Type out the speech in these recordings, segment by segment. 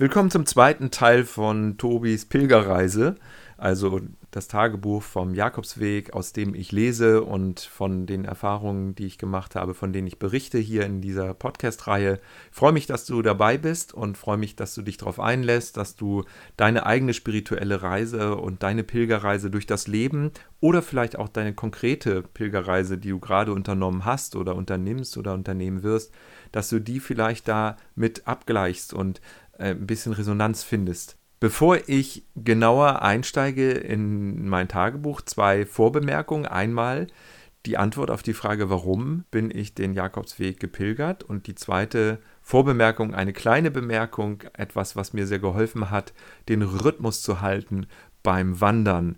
Willkommen zum zweiten Teil von Tobis Pilgerreise, also das Tagebuch vom Jakobsweg, aus dem ich lese und von den Erfahrungen, die ich gemacht habe, von denen ich berichte hier in dieser Podcast-Reihe. Ich freue mich, dass du dabei bist und freue mich, dass du dich darauf einlässt, dass du deine eigene spirituelle Reise und deine Pilgerreise durch das Leben oder vielleicht auch deine konkrete Pilgerreise, die du gerade unternommen hast oder unternimmst oder unternehmen wirst, dass du die vielleicht da mit abgleichst und äh, ein bisschen Resonanz findest. Bevor ich genauer einsteige in mein Tagebuch, zwei Vorbemerkungen. Einmal die Antwort auf die Frage, warum bin ich den Jakobsweg gepilgert? Und die zweite Vorbemerkung, eine kleine Bemerkung, etwas, was mir sehr geholfen hat, den Rhythmus zu halten beim Wandern.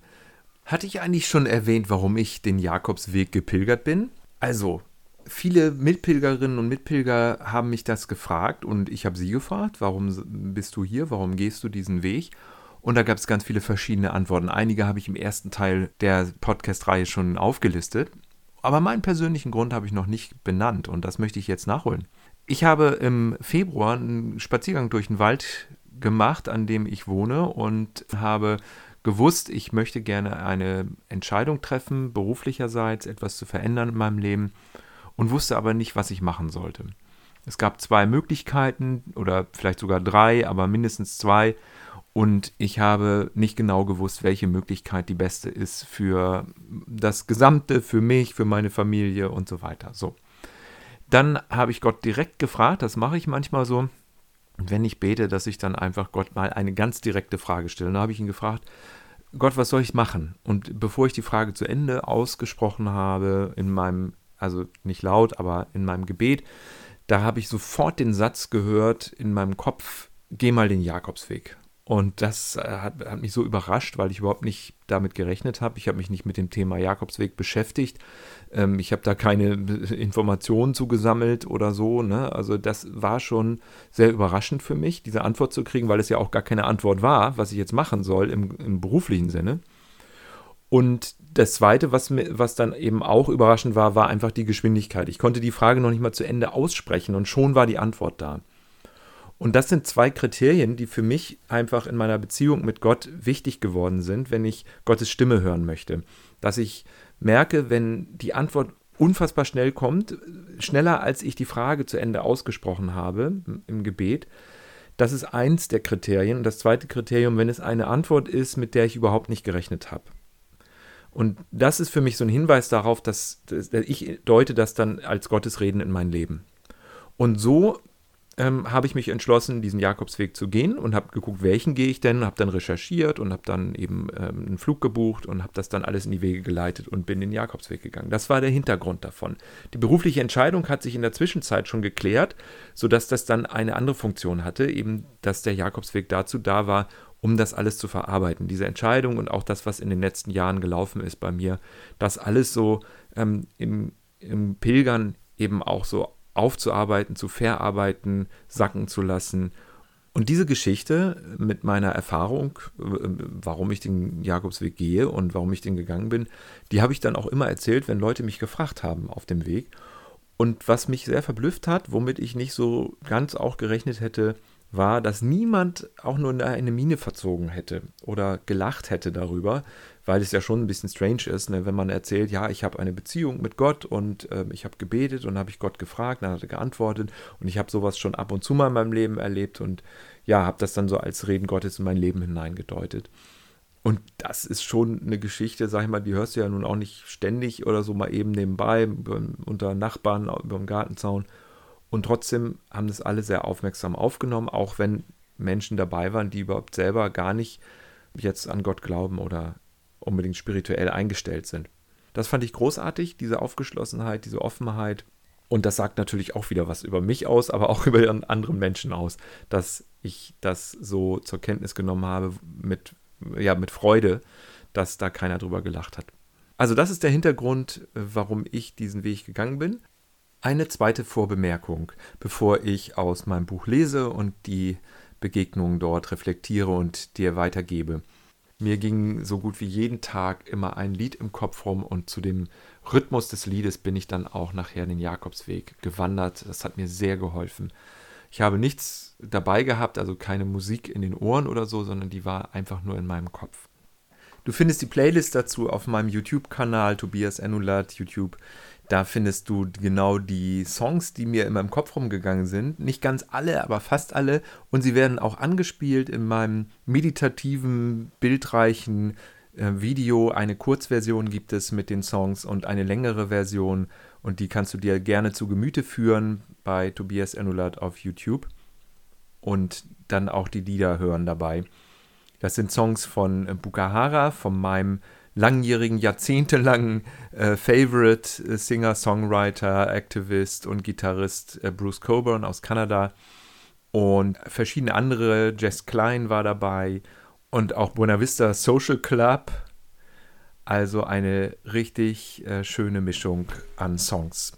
Hatte ich eigentlich schon erwähnt, warum ich den Jakobsweg gepilgert bin? Also, viele Mitpilgerinnen und Mitpilger haben mich das gefragt und ich habe sie gefragt, warum bist du hier, warum gehst du diesen Weg? Und da gab es ganz viele verschiedene Antworten. Einige habe ich im ersten Teil der Podcast-Reihe schon aufgelistet, aber meinen persönlichen Grund habe ich noch nicht benannt und das möchte ich jetzt nachholen. Ich habe im Februar einen Spaziergang durch den Wald gemacht, an dem ich wohne und habe gewusst, ich möchte gerne eine Entscheidung treffen, beruflicherseits etwas zu verändern in meinem Leben und wusste aber nicht, was ich machen sollte. Es gab zwei Möglichkeiten oder vielleicht sogar drei, aber mindestens zwei. Und ich habe nicht genau gewusst, welche Möglichkeit die beste ist für das Gesamte, für mich, für meine Familie und so weiter. So. Dann habe ich Gott direkt gefragt, das mache ich manchmal so. Und wenn ich bete, dass ich dann einfach Gott mal eine ganz direkte Frage stelle. Dann habe ich ihn gefragt, Gott, was soll ich machen? Und bevor ich die Frage zu Ende ausgesprochen habe in meinem also nicht laut, aber in meinem Gebet, da habe ich sofort den Satz gehört in meinem Kopf, geh mal den Jakobsweg. Und das äh, hat, hat, mich so überrascht, weil ich überhaupt nicht damit gerechnet habe. Ich habe mich nicht mit dem Thema Jakobsweg beschäftigt. Ähm, ich habe da keine Informationen zugesammelt oder so. Ne? Also das war schon sehr überraschend für mich, diese Antwort zu kriegen, weil es ja auch gar keine Antwort war, was ich jetzt machen soll im, im beruflichen Sinne. Und das Zweite, was, was dann eben auch überraschend war, war einfach die Geschwindigkeit. Ich konnte die Frage noch nicht mal zu Ende aussprechen und schon war die Antwort da. Und das sind zwei Kriterien, die für mich einfach in meiner Beziehung mit Gott wichtig geworden sind, wenn ich Gottes Stimme hören möchte. Dass ich merke, wenn die Antwort unfassbar schnell kommt, schneller als ich die Frage zu Ende ausgesprochen habe im Gebet, das ist eins der Kriterien. Und das zweite Kriterium, wenn es eine Antwort ist, mit der ich überhaupt nicht gerechnet habe. Und das ist für mich so ein Hinweis darauf, dass, dass ich deute das dann als Gottesreden in mein Leben. Und so ähm, habe ich mich entschlossen, diesen Jakobsweg zu gehen und habe geguckt, welchen gehe ich denn, habe dann recherchiert und habe dann eben ähm, einen Flug gebucht und habe das dann alles in die Wege geleitet und bin den Jakobsweg gegangen. Das war der Hintergrund davon. Die berufliche Entscheidung hat sich in der Zwischenzeit schon geklärt, sodass das dann eine andere Funktion hatte, eben dass der Jakobsweg dazu da war, um das alles zu verarbeiten. Diese Entscheidung und auch das, was in den letzten Jahren gelaufen ist bei mir, das alles so ähm, im, im Pilgern eben auch so aufzuarbeiten, zu verarbeiten, sacken zu lassen. Und diese Geschichte mit meiner Erfahrung, äh, warum ich den Jakobsweg gehe und warum ich den gegangen bin, die habe ich dann auch immer erzählt, wenn Leute mich gefragt haben auf dem Weg. Und was mich sehr verblüfft hat, womit ich nicht so ganz auch gerechnet hätte, war, dass niemand auch nur eine Mine verzogen hätte oder gelacht hätte darüber, weil es ja schon ein bisschen strange ist, ne, wenn man erzählt, ja, ich habe eine Beziehung mit Gott und äh, ich habe gebetet und habe ich Gott gefragt, dann hat er geantwortet und ich habe sowas schon ab und zu mal in meinem Leben erlebt und ja, habe das dann so als Reden Gottes in mein Leben hineingedeutet. Und das ist schon eine Geschichte, sag ich mal, die hörst du ja nun auch nicht ständig oder so mal eben nebenbei unter Nachbarn über dem Gartenzaun. Und trotzdem haben das alle sehr aufmerksam aufgenommen, auch wenn Menschen dabei waren, die überhaupt selber gar nicht jetzt an Gott glauben oder unbedingt spirituell eingestellt sind. Das fand ich großartig, diese Aufgeschlossenheit, diese Offenheit. Und das sagt natürlich auch wieder was über mich aus, aber auch über anderen Menschen aus, dass ich das so zur Kenntnis genommen habe mit, ja, mit Freude, dass da keiner drüber gelacht hat. Also das ist der Hintergrund, warum ich diesen Weg gegangen bin. Eine zweite Vorbemerkung, bevor ich aus meinem Buch lese und die Begegnungen dort reflektiere und dir weitergebe. Mir ging so gut wie jeden Tag immer ein Lied im Kopf rum und zu dem Rhythmus des Liedes bin ich dann auch nachher den Jakobsweg gewandert. Das hat mir sehr geholfen. Ich habe nichts dabei gehabt, also keine Musik in den Ohren oder so, sondern die war einfach nur in meinem Kopf. Du findest die Playlist dazu auf meinem YouTube-Kanal Tobias Enulat YouTube. Da findest du genau die Songs, die mir in meinem Kopf rumgegangen sind. Nicht ganz alle, aber fast alle. Und sie werden auch angespielt in meinem meditativen, bildreichen äh, Video. Eine Kurzversion gibt es mit den Songs und eine längere Version. Und die kannst du dir gerne zu Gemüte führen bei Tobias Enulat auf YouTube. Und dann auch die Lieder hören dabei. Das sind Songs von Bukahara, von meinem langjährigen, jahrzehntelangen äh, Favorite äh, Singer, Songwriter, Activist und Gitarrist äh, Bruce Coburn aus Kanada. Und verschiedene andere, Jess Klein war dabei und auch Buena Vista Social Club. Also eine richtig äh, schöne Mischung an Songs.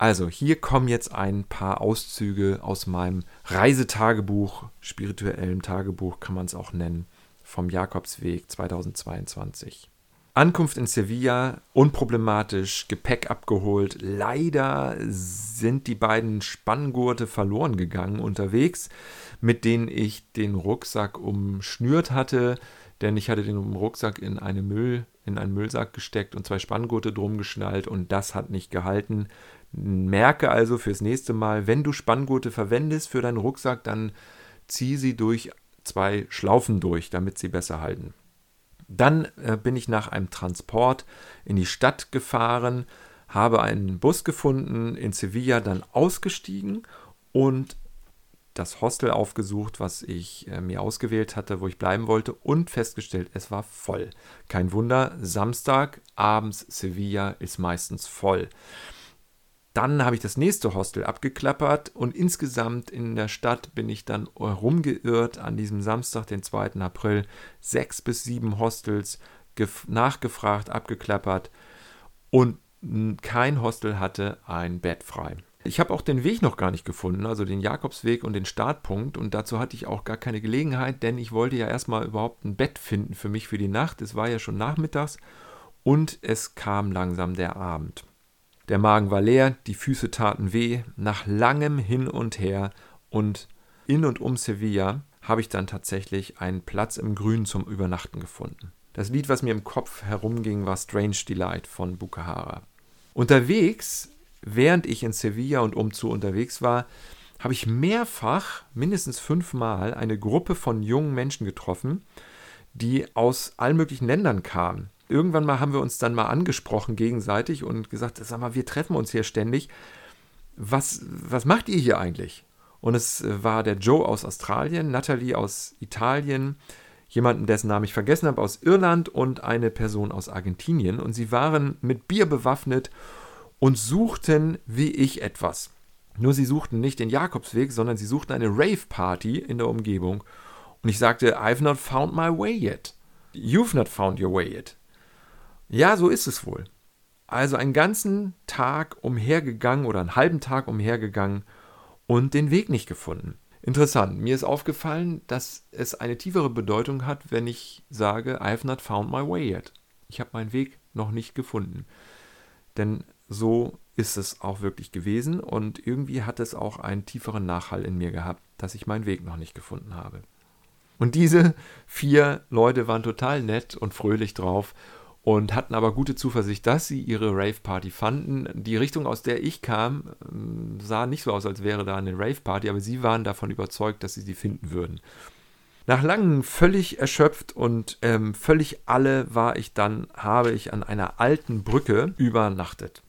Also, hier kommen jetzt ein paar Auszüge aus meinem Reisetagebuch, spirituellem Tagebuch kann man es auch nennen, vom Jakobsweg 2022. Ankunft in Sevilla, unproblematisch, Gepäck abgeholt. Leider sind die beiden Spanngurte verloren gegangen unterwegs, mit denen ich den Rucksack umschnürt hatte, denn ich hatte den Rucksack in, eine Müll, in einen Müllsack gesteckt und zwei Spanngurte drum geschnallt und das hat nicht gehalten. Merke also fürs nächste Mal, wenn du Spanngurte verwendest für deinen Rucksack, dann zieh sie durch zwei Schlaufen durch, damit sie besser halten. Dann äh, bin ich nach einem Transport in die Stadt gefahren, habe einen Bus gefunden in Sevilla, dann ausgestiegen und das Hostel aufgesucht, was ich äh, mir ausgewählt hatte, wo ich bleiben wollte und festgestellt, es war voll. Kein Wunder, Samstag abends Sevilla ist meistens voll. Dann habe ich das nächste Hostel abgeklappert und insgesamt in der Stadt bin ich dann herumgeirrt an diesem Samstag, den 2. April. Sechs bis sieben Hostels nachgefragt, abgeklappert und kein Hostel hatte ein Bett frei. Ich habe auch den Weg noch gar nicht gefunden, also den Jakobsweg und den Startpunkt. Und dazu hatte ich auch gar keine Gelegenheit, denn ich wollte ja erstmal überhaupt ein Bett finden für mich für die Nacht. Es war ja schon nachmittags und es kam langsam der Abend. Der Magen war leer, die Füße taten weh. Nach langem Hin und Her und in und um Sevilla habe ich dann tatsächlich einen Platz im Grün zum Übernachten gefunden. Das Lied, was mir im Kopf herumging, war Strange Delight von Bukahara. Unterwegs, während ich in Sevilla und umzu unterwegs war, habe ich mehrfach, mindestens fünfmal, eine Gruppe von jungen Menschen getroffen, die aus allen möglichen Ländern kamen irgendwann mal haben wir uns dann mal angesprochen gegenseitig und gesagt, sag mal, wir treffen uns hier ständig. Was, was macht ihr hier eigentlich? Und es war der Joe aus Australien, Natalie aus Italien, jemanden, dessen Namen ich vergessen habe, aus Irland und eine Person aus Argentinien. Und sie waren mit Bier bewaffnet und suchten wie ich etwas. Nur sie suchten nicht den Jakobsweg, sondern sie suchten eine Rave-Party in der Umgebung. Und ich sagte, I've not found my way yet. You've not found your way yet. Ja, so ist es wohl. Also einen ganzen Tag umhergegangen oder einen halben Tag umhergegangen und den Weg nicht gefunden. Interessant, mir ist aufgefallen, dass es eine tiefere Bedeutung hat, wenn ich sage, I have not found my way yet. Ich habe meinen Weg noch nicht gefunden. Denn so ist es auch wirklich gewesen und irgendwie hat es auch einen tieferen Nachhall in mir gehabt, dass ich meinen Weg noch nicht gefunden habe. Und diese vier Leute waren total nett und fröhlich drauf und hatten aber gute Zuversicht, dass sie ihre Rave-Party fanden. Die Richtung, aus der ich kam, ähm, sah nicht so aus, als wäre da eine Rave-Party, aber sie waren davon überzeugt, dass sie sie finden würden. Nach langem völlig erschöpft und ähm, völlig alle war ich dann, habe ich an einer alten Brücke übernachtet.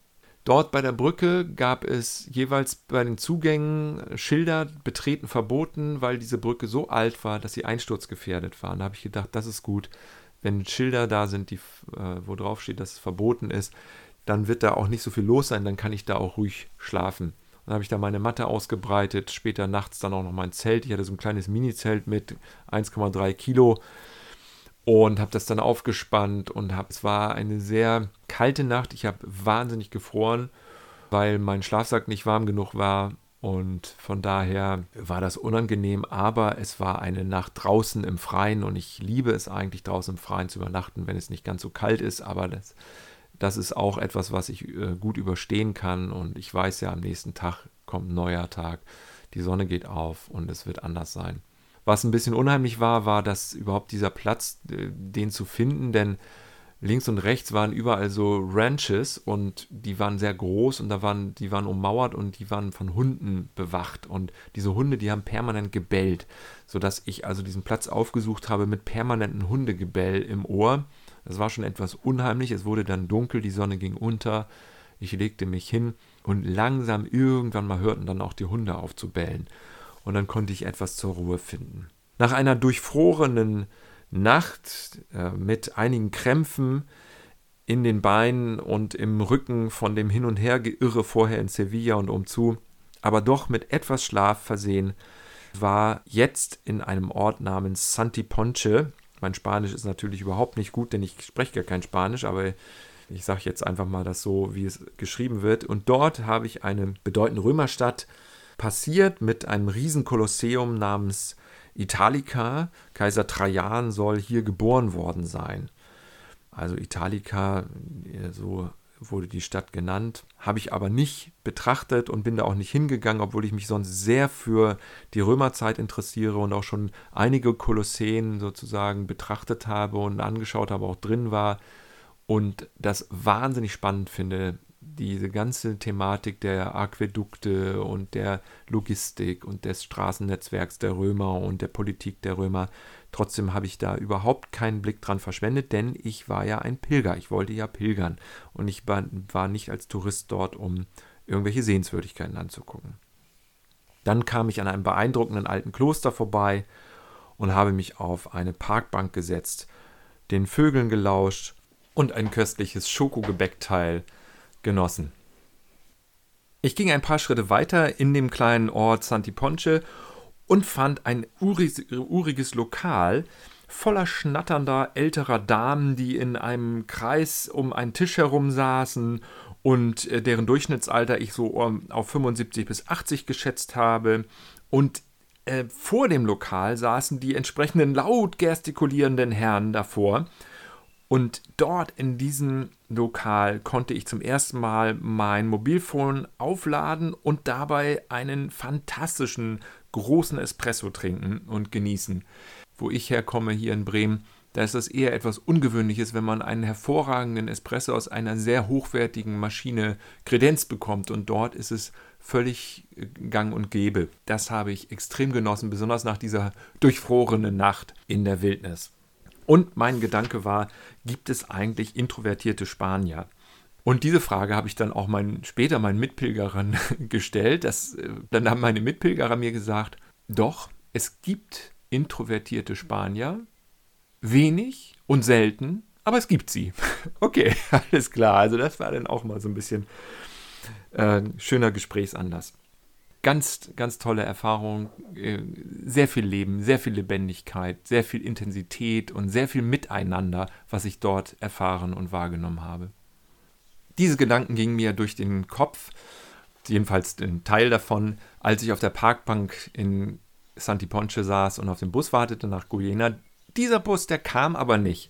Dort bei der Brücke gab es jeweils bei den Zugängen Schilder, betreten verboten, weil diese Brücke so alt war, dass sie einsturzgefährdet war. Da habe ich gedacht, das ist gut wenn Schilder da sind, die, äh, wo drauf steht, dass es verboten ist, dann wird da auch nicht so viel los sein, dann kann ich da auch ruhig schlafen. Dann habe ich da meine Matte ausgebreitet, später nachts dann auch noch mein Zelt. Ich hatte so ein kleines Mini-Zelt mit 1,3 Kilo und habe das dann aufgespannt und hab, es war eine sehr kalte Nacht. Ich habe wahnsinnig gefroren, weil mein Schlafsack nicht warm genug war und von daher war das unangenehm, aber es war eine Nacht draußen im Freien und ich liebe es eigentlich draußen im Freien zu übernachten, wenn es nicht ganz so kalt ist, aber das, das ist auch etwas, was ich äh, gut überstehen kann und ich weiß ja, am nächsten Tag kommt ein neuer Tag. die Sonne geht auf und es wird anders sein. Was ein bisschen unheimlich war, war, dass überhaupt dieser Platz, äh, den zu finden, denn links und rechts waren überall so Ranches und die waren sehr groß und da waren, die waren ummauert und die waren von Hunden bewacht. Und diese Hunde, die haben permanent gebellt, sodass ich also diesen Platz aufgesucht habe mit permanentem Hundegebell im Ohr. Das war schon etwas unheimlich. Es wurde dann dunkel, die Sonne ging unter. Ich legte mich hin und langsam irgendwann mal hörten dann auch die Hunde auf zu bellen. Und dann konnte ich etwas zur Ruhe finden. Nach einer durchfrorenen Nacht äh, mit einigen Krämpfen in den Beinen und im Rücken von dem Hin- und Hergeirre vorher in Sevilla und umzu, aber doch mit etwas Schlaf versehen, war jetzt in einem Ort namens Santi Ponce. Mein Spanisch ist natürlich überhaupt nicht gut, denn ich spreche gar kein Spanisch, aber ich sage jetzt einfach mal das so, wie es geschrieben wird. Und dort habe ich eine bedeutende Römerstadt passiert mit einem riesen Kolosseum namens Italica, Kaiser Trajan soll hier geboren worden sein. Also Italica, äh, so wurde die Stadt genannt, habe ich aber nicht betrachtet und bin da auch nicht hingegangen, obwohl ich mich sonst sehr für die Römerzeit interessiere und auch schon einige Kolosseen sozusagen betrachtet habe und angeschaut habe, auch drin war und das wahnsinnig spannend finde, diese ganze Thematik der Aquädukte und der Logistik und des Straßennetzwerks der Römer und der Politik der Römer. Trotzdem habe ich da überhaupt keinen Blick dran verschwendet, denn ich war ja ein Pilger. Ich wollte ja pilgern und ich war nicht als Tourist dort, um irgendwelche Sehenswürdigkeiten anzugucken. Dann kam ich an einem beeindruckenden alten Kloster vorbei und habe mich auf eine Parkbank gesetzt, den Vögeln gelauscht und ein köstliches Schokogebäckteil genossen. Ich ging ein paar Schritte weiter in dem kleinen Ort Santi Ponce und fand ein uriges Lokal voller schnatternder älterer Damen, die in einem Kreis um einen Tisch herum saßen und äh, deren Durchschnittsalter ich so auf 75 bis 80 geschätzt habe. Und äh, vor dem Lokal saßen die entsprechenden laut gestikulierenden Herren davor und dort in diesem Lokal konnte ich zum ersten Mal mein Mobilfon aufladen und dabei einen fantastischen großen Espresso trinken und genießen. Wo ich herkomme hier in Bremen, da ist das eher etwas Ungewöhnliches, wenn man einen hervorragenden Espresso aus einer sehr hochwertigen Maschine kredenzt bekommt. Und dort ist es völlig äh, gang und gäbe. Das habe ich extrem genossen, besonders nach dieser durchfrorenen Nacht in der Wildnis. Und mein Gedanke war, gibt es eigentlich introvertierte Spanier? Und diese Frage habe ich dann auch mein, später meinen Mitpilgerern gestellt. Das, äh, dann haben meine Mitpilgerer mir gesagt, doch, es gibt introvertierte Spanier, wenig und selten, aber es gibt sie. Okay, alles klar. Also das war dann auch mal so ein bisschen äh, schöner Gesprächsanlass ganz, ganz tolle Erfahrung. Äh, sehr viel Leben, sehr viel Lebendigkeit, sehr viel Intensität und sehr viel Miteinander, was ich dort erfahren und wahrgenommen habe. Diese Gedanken gingen mir durch den Kopf, jedenfalls ein Teil davon, als ich auf der Parkbank in Santi Ponce saß und auf den Bus wartete nach Guyena. Dieser Bus, der kam aber nicht.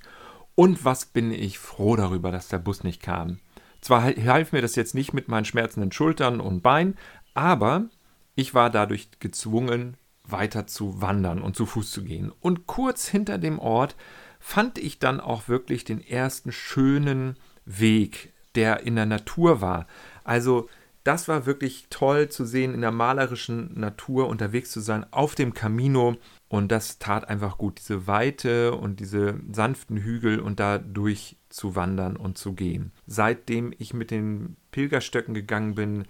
Und was bin ich froh darüber, dass der Bus nicht kam. Zwar half mir das jetzt nicht mit meinen schmerzenden Schultern und Beinen, aber ich war dadurch gezwungen, weiter zu wandern und zu Fuß zu gehen. Und kurz hinter dem Ort fand ich dann auch wirklich den ersten schönen Weg, der in der Natur war. Also das war wirklich toll zu sehen, in der malerischen Natur unterwegs zu sein, auf dem Camino. Und das tat einfach gut, diese Weite und diese sanften Hügel und da durch zu wandern und zu gehen. Seitdem ich mit den Pilgerstöcken gegangen bin,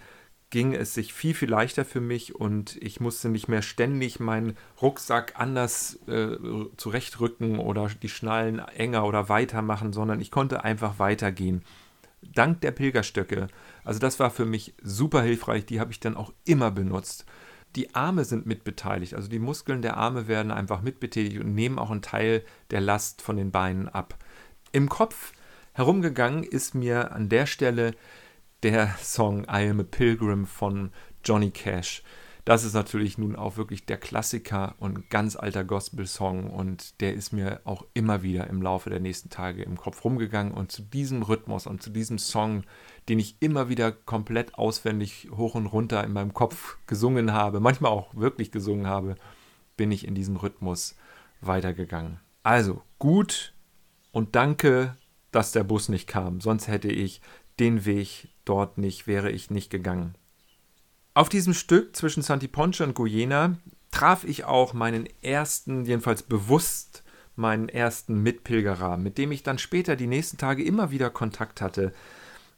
ging es sich viel, viel leichter für mich und ich musste nicht mehr ständig meinen Rucksack anders äh, zurechtrücken oder die Schnallen enger oder weiter machen, sondern ich konnte einfach weitergehen. Dank der Pilgerstöcke. Also das war für mich super hilfreich, die habe ich dann auch immer benutzt. Die Arme sind mitbeteiligt, also die Muskeln der Arme werden einfach mitbetätigt und nehmen auch einen Teil der Last von den Beinen ab. Im Kopf herumgegangen ist mir an der Stelle der Song I Am a Pilgrim von Johnny Cash. das ist natürlich nun auch wirklich der Klassiker und ganz alter Gospel-Song und der ist mir auch immer wieder im Laufe der nächsten Tage im Kopf rumgegangen und zu diesem Rhythmus und zu diesem Song, den ich immer wieder komplett auswendig hoch und runter in meinem Kopf gesungen habe, manchmal auch wirklich gesungen habe, bin ich in diesem Rhythmus weitergegangen. Also gut und danke, dass der Bus nicht kam, sonst hätte ich den Weg dort nicht, wäre ich nicht gegangen. Auf diesem Stück zwischen Santi Ponce und Guyena traf ich auch meinen ersten, jedenfalls bewusst meinen ersten Mitpilgerer, mit dem ich dann später die nächsten Tage immer wieder Kontakt hatte.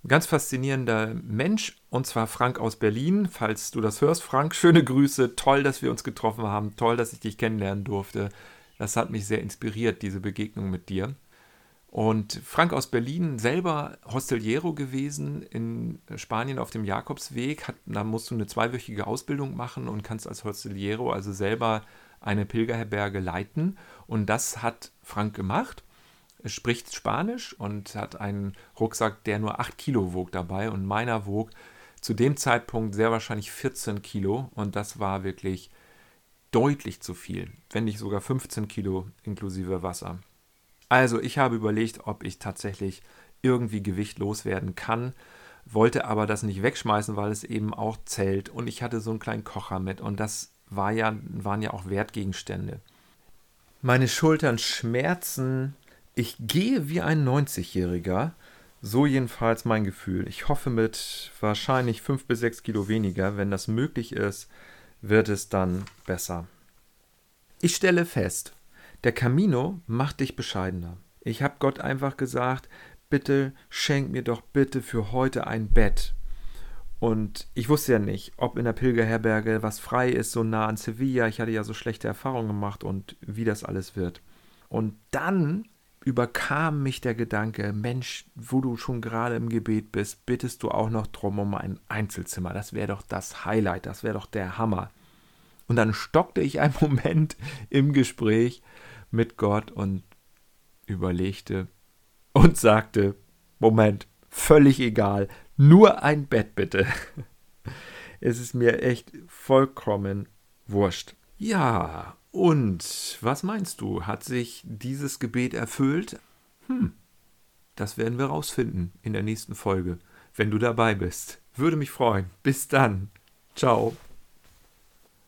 Ganz faszinierender Mensch, und zwar Frank aus Berlin. Falls du das hörst, Frank, schöne Grüße. Toll, dass wir uns getroffen haben. Toll, dass ich dich kennenlernen durfte. Das hat mich sehr inspiriert, diese Begegnung mit dir. Und Frank aus Berlin, selber Hosteliero gewesen in Spanien auf dem Jakobsweg. Hat, da musst du eine zweiwöchige Ausbildung machen und kannst als Hosteliero also selber eine Pilgerherberge leiten. Und das hat Frank gemacht. Er spricht Spanisch und hat einen Rucksack, der nur 8 Kilo wog dabei. Und meiner wog zu dem Zeitpunkt sehr wahrscheinlich 14 Kilo. Und das war wirklich deutlich zu viel, wenn nicht sogar 15 Kilo inklusive Wasser. Also ich habe überlegt, ob ich tatsächlich irgendwie Gewicht loswerden kann, wollte aber das nicht wegschmeißen, weil es eben auch zählt. Und ich hatte so einen kleinen Kocher mit und das war ja, waren ja auch Wertgegenstände. Meine Schultern schmerzen. Ich gehe wie ein 90-Jähriger. So jedenfalls mein Gefühl. Ich hoffe mit wahrscheinlich 5 bis 6 Kilo weniger. Wenn das möglich ist, wird es dann besser. Ich stelle fest, der Camino macht dich bescheidener. Ich habe Gott einfach gesagt, bitte schenk mir doch bitte für heute ein Bett. Und ich wusste ja nicht, ob in der Pilgerherberge was frei ist, so nah an Sevilla. Ich hatte ja so schlechte Erfahrungen gemacht und wie das alles wird. Und dann überkam mich der Gedanke, Mensch, wo du schon gerade im Gebet bist, bittest du auch noch drum um ein Einzelzimmer. Das wäre doch das Highlight, das wäre doch der Hammer. Und dann stockte ich einen Moment im Gespräch mit Gott und überlegte und sagte, Moment, völlig egal, nur ein Bett bitte. Es ist mir echt vollkommen wurscht. Ja, und was meinst du? Hat sich dieses Gebet erfüllt? Hm, das werden wir rausfinden in der nächsten Folge, wenn du dabei bist. Würde mich freuen. Bis dann. Ciao.